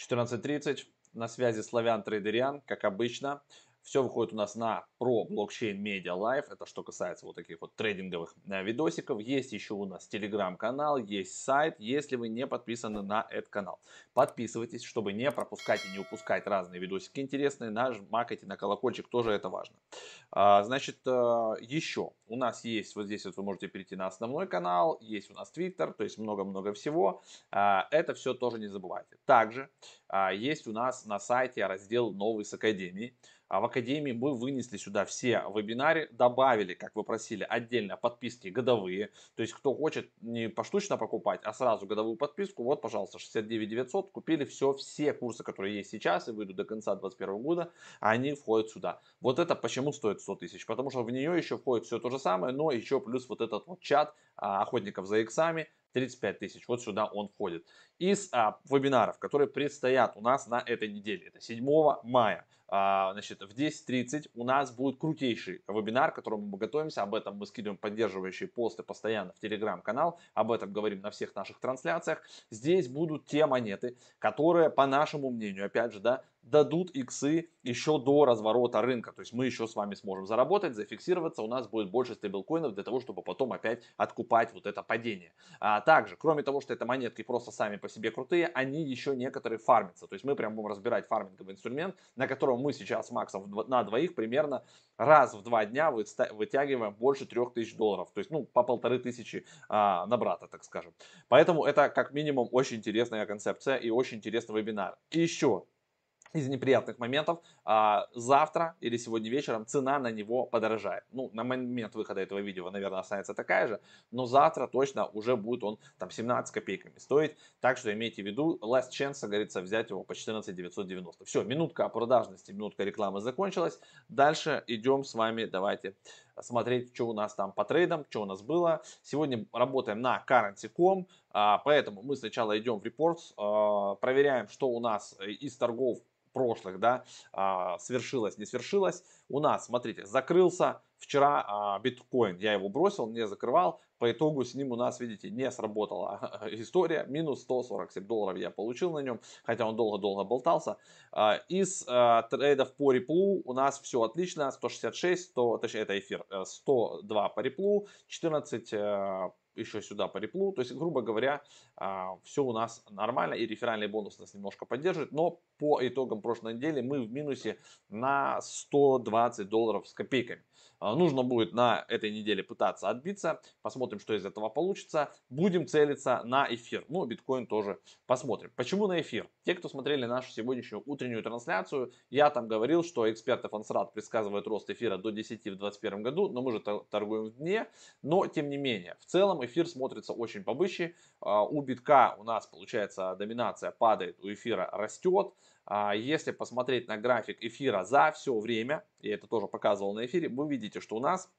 14.30. На связи Славян Трейдериан, как обычно. Все выходит у нас на про блокчейн Media Live. Это что касается вот таких вот трейдинговых э, видосиков. Есть еще у нас телеграм-канал, есть сайт. Если вы не подписаны на этот канал, подписывайтесь, чтобы не пропускать и не упускать разные видосики интересные. Нажмакайте на колокольчик, тоже это важно. А, значит, э, еще у нас есть, вот здесь вот вы можете перейти на основной канал, есть у нас Twitter, то есть много-много всего. А, это все тоже не забывайте. Также а, есть у нас на сайте раздел «Новый с Академией». А в Академии мы вынесли сюда все вебинары, добавили, как вы просили, отдельно подписки годовые. То есть, кто хочет не поштучно покупать, а сразу годовую подписку, вот, пожалуйста, 69 900, купили все, все курсы, которые есть сейчас и выйдут до конца 2021 года, они входят сюда. Вот это почему стоит 100 тысяч? Потому что в нее еще входит все то же самое, но еще плюс вот этот вот чат а, охотников за иксами, 35 тысяч, вот сюда он входит. Из а, вебинаров, которые предстоят у нас на этой неделе, это 7 мая, значит, в 10.30 у нас будет крутейший вебинар, к которому мы готовимся. Об этом мы скидываем поддерживающие посты постоянно в телеграм-канал. Об этом говорим на всех наших трансляциях. Здесь будут те монеты, которые, по нашему мнению, опять же, да, дадут иксы еще до разворота рынка. То есть мы еще с вами сможем заработать, зафиксироваться, у нас будет больше стейблкоинов для того, чтобы потом опять откупать вот это падение. А также, кроме того, что это монетки просто сами по себе крутые, они еще некоторые фармятся. То есть мы прям будем разбирать фарминговый инструмент, на котором мы сейчас с Максом на двоих примерно раз в два дня вытягиваем больше 3000 долларов. То есть, ну, по полторы тысячи а, на брата, так скажем. Поэтому это как минимум очень интересная концепция и очень интересный вебинар. И еще из неприятных моментов, а, завтра или сегодня вечером цена на него подорожает. Ну, на момент выхода этого видео, наверное, останется такая же, но завтра точно уже будет он там 17 копейками стоить. Так что имейте в виду, last chance, говорится, взять его по 14 990. Все, минутка продажности, минутка рекламы закончилась. Дальше идем с вами, давайте смотреть, что у нас там по трейдам, что у нас было. Сегодня работаем на currency.com, а, поэтому мы сначала идем в reports, а, проверяем, что у нас из торгов прошлых, да, а, свершилось, не свершилось. У нас, смотрите, закрылся вчера а, биткоин, я его бросил, не закрывал, по итогу с ним у нас, видите, не сработала история, минус 147 долларов я получил на нем, хотя он долго-долго болтался. А, из трейдов по реплу у нас все отлично, 166, 100, точнее это эфир, 102 э, по реплу, 14 еще сюда по реплу. То есть, грубо говоря, а, все у нас нормально и реферальный бонус нас немножко поддерживает. Но по итогам прошлой недели мы в минусе на 120 долларов с копейками. А, нужно будет на этой неделе пытаться отбиться. Посмотрим, что из этого получится. Будем целиться на эфир. Ну, биткоин тоже посмотрим. Почему на эфир? Те, кто смотрели нашу сегодняшнюю утреннюю трансляцию, я там говорил, что эксперты Фансрат предсказывают рост эфира до 10 в 2021 году, но мы же торгуем в дне. Но, тем не менее, в целом эфир смотрится очень побычий. А, у битка у нас, получается, доминация падает, у эфира растет. А если посмотреть на график эфира за все время, я это тоже показывал на эфире, вы видите, что у нас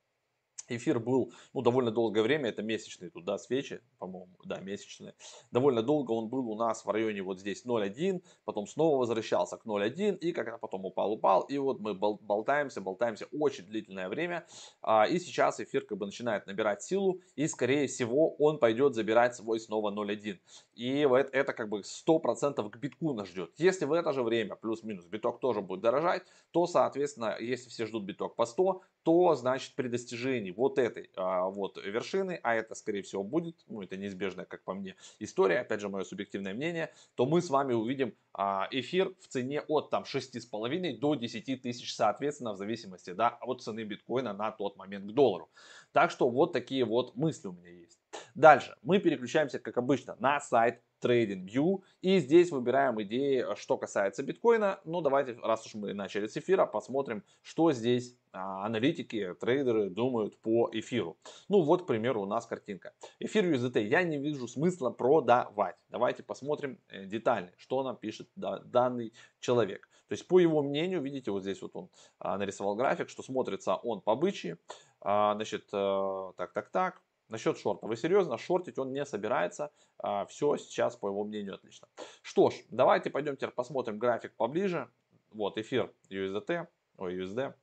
Эфир был, ну, довольно долгое время, это месячные тут, да, свечи, по-моему, да, месячные. Довольно долго он был у нас в районе вот здесь 0.1, потом снова возвращался к 0.1, и как-то потом упал, упал, и вот мы болтаемся, болтаемся очень длительное время, а, и сейчас эфир как бы начинает набирать силу, и скорее всего он пойдет забирать свой снова 0.1. И это, это как бы 100% к битку нас ждет. Если в это же время, плюс-минус, биток тоже будет дорожать, то, соответственно, если все ждут биток по 100, то, значит, при достижении вот этой а, вот вершины, а это, скорее всего, будет, ну, это неизбежная, как по мне, история, опять же, мое субъективное мнение, то мы с вами увидим а, эфир в цене от там 6,5 до 10 тысяч, соответственно, в зависимости, да, от цены биткоина на тот момент к доллару. Так что вот такие вот мысли у меня есть. Дальше мы переключаемся, как обычно, на сайт TradingView. И здесь выбираем идеи, что касается биткоина. Ну, давайте, раз уж мы начали с эфира, посмотрим, что здесь а, аналитики, трейдеры думают по эфиру. Ну, вот, к примеру, у нас картинка. Эфир USDT я не вижу смысла продавать. Давайте посмотрим э, детально, что нам пишет данный человек. То есть, по его мнению, видите, вот здесь вот он а, нарисовал график, что смотрится он по бычьи. А, значит, э, так, так, так. Насчет шорта. Вы серьезно? Шортить он не собирается. А, все сейчас, по его мнению, отлично. Что ж, давайте пойдем теперь посмотрим график поближе. Вот эфир USDT, ой, USD.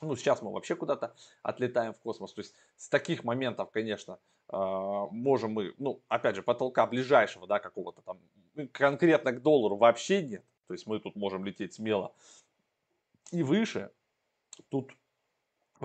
Ну, сейчас мы вообще куда-то отлетаем в космос. То есть с таких моментов, конечно, а, можем мы, ну, опять же, потолка ближайшего, да, какого-то там конкретно к доллару вообще нет. То есть мы тут можем лететь смело и выше. Тут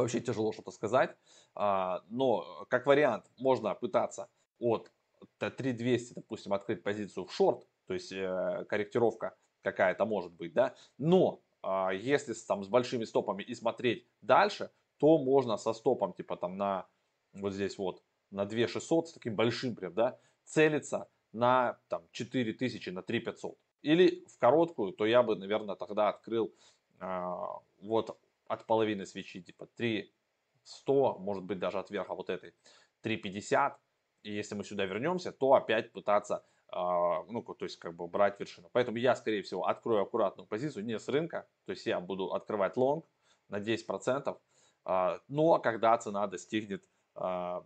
вообще тяжело что-то сказать. А, но как вариант можно пытаться от 3200, допустим, открыть позицию в шорт, то есть э, корректировка какая-то может быть, да, но а, если там с большими стопами и смотреть дальше, то можно со стопом типа там на вот здесь вот на 2600 с таким большим прям, да, целиться на там 4000, на 3500. Или в короткую, то я бы, наверное, тогда открыл а, вот от половины свечи, типа 3100, может быть даже от верха вот этой 350. И если мы сюда вернемся, то опять пытаться а, ну, то есть как бы брать вершину. Поэтому я, скорее всего, открою аккуратную позицию не с рынка, то есть я буду открывать лонг на 10%, а, но когда цена достигнет, а,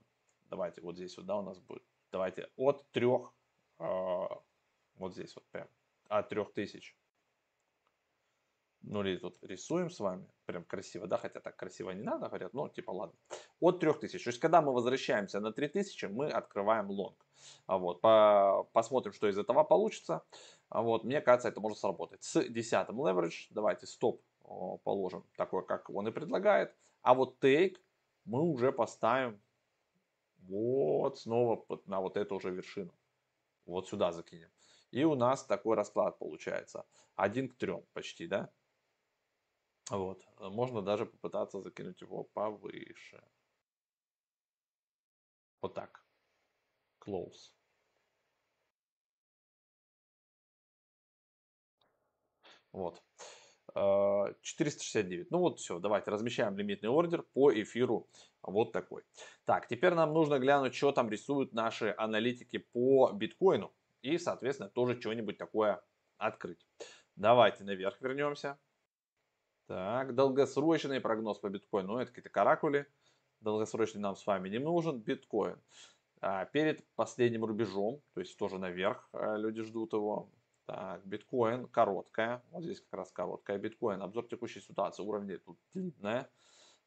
давайте вот здесь вот, да, у нас будет, давайте от 3, вот здесь вот прям, от 3000 нули тут рисуем с вами. Прям красиво, да, хотя так красиво не надо, говорят, но типа ладно. От 3000. То есть, когда мы возвращаемся на 3000, мы открываем лонг. А вот, по, посмотрим, что из этого получится. А вот, мне кажется, это может сработать. С 10 leverage, давайте стоп положим, такой, как он и предлагает. А вот take мы уже поставим вот снова на вот эту уже вершину. Вот сюда закинем. И у нас такой расклад получается. Один к трем почти, да? Вот. Э, можно даже попытаться закинуть его повыше. Вот так. Close. Вот. 469. Э, ну вот все, давайте размещаем лимитный ордер по эфиру вот такой. Так, теперь нам нужно глянуть, что там рисуют наши аналитики по биткоину. И, соответственно, тоже что-нибудь такое открыть. Давайте наверх вернемся. Так, долгосрочный прогноз по биткоину. Ну, это какие-то каракули. Долгосрочный нам с вами не нужен. Биткоин. А, перед последним рубежом, то есть тоже наверх а, люди ждут его. Так, биткоин короткая. Вот здесь как раз короткая. Биткоин. Обзор текущей ситуации. Уровни тут длинная.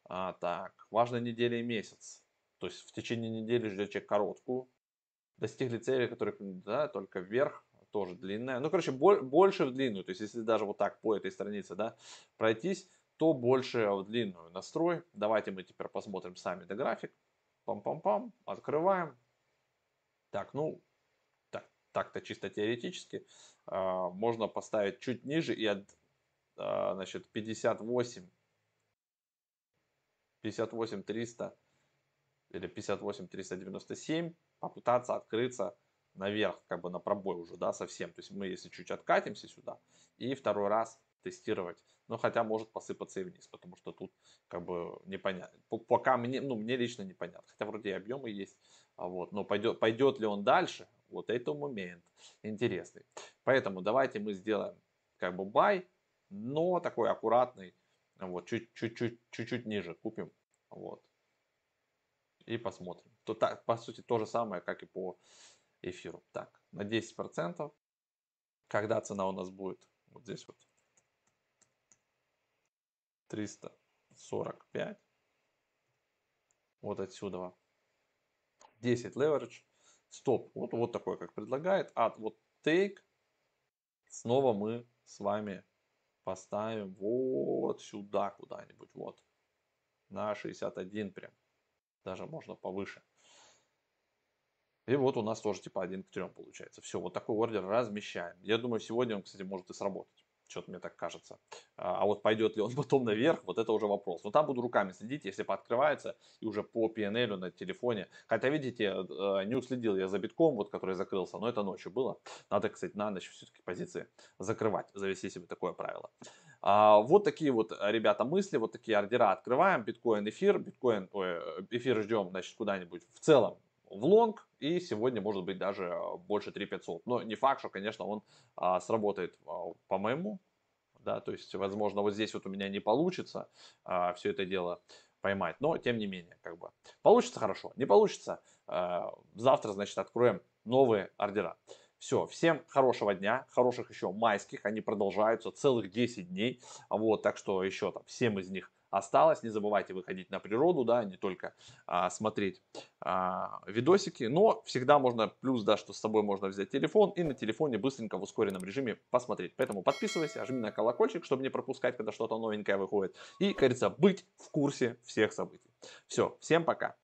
А, так, важная неделя и месяц. То есть в течение недели ждете короткую. Достигли цели, которые да, только вверх тоже длинная. Ну, короче, больше в длинную. То есть, если даже вот так по этой странице, да, пройтись, то больше в длинную настрой. Давайте мы теперь посмотрим сами до график. Пам-пам-пам, открываем. Так, ну, так, так-то чисто теоретически. Э, можно поставить чуть ниже и от, э, значит, 58, 58 300 или 58 397 попытаться открыться наверх, как бы на пробой уже, да, совсем. То есть мы, если чуть откатимся сюда, и второй раз тестировать. Но хотя может посыпаться и вниз, потому что тут как бы непонятно. Пока мне, ну, мне лично непонятно. Хотя вроде и объемы есть. А вот, но пойдет, пойдет ли он дальше, вот это момент интересный. Поэтому давайте мы сделаем как бы бай, но такой аккуратный, вот, чуть-чуть, чуть-чуть ниже купим, вот, и посмотрим. То, так, по сути, то же самое, как и по эфиру. Так, на 10%. Когда цена у нас будет? Вот здесь вот. 345. Вот отсюда. 10 leverage. Стоп. Вот, вот такой, как предлагает. А вот take. Снова мы с вами поставим вот сюда куда-нибудь. Вот. На 61 прям. Даже можно повыше. И вот у нас тоже типа один к трем получается. Все, вот такой ордер размещаем. Я думаю, сегодня он, кстати, может и сработать. Что-то мне так кажется. А, а вот пойдет ли он потом наверх, вот это уже вопрос. Но там буду руками следить, если пооткрывается и уже по PNL на телефоне. Хотя, видите, э, не уследил я за битком, вот который закрылся, но это ночью было. Надо, кстати, на ночь все-таки позиции закрывать, завести себе такое правило. А, вот такие вот, ребята, мысли, вот такие ордера открываем. Биткоин, эфир, биткоин, ой, эфир ждем, значит, куда-нибудь в целом в лонг, и сегодня может быть даже а, больше 3500. Но не факт, что, конечно, он а, сработает а, по моему, да, то есть, возможно, вот здесь вот у меня не получится а, все это дело поймать, но тем не менее, как бы, получится хорошо, не получится, а, завтра, значит, откроем новые ордера. Все, всем хорошего дня, хороших еще майских, они продолжаются целых 10 дней, вот, так что еще там 7 из них осталось. Не забывайте выходить на природу, да, не только а, смотреть а, видосики. Но всегда можно, плюс, да, что с собой можно взять телефон и на телефоне быстренько в ускоренном режиме посмотреть. Поэтому подписывайся, жми на колокольчик, чтобы не пропускать, когда что-то новенькое выходит. И, как говорится, быть в курсе всех событий. Все, всем пока.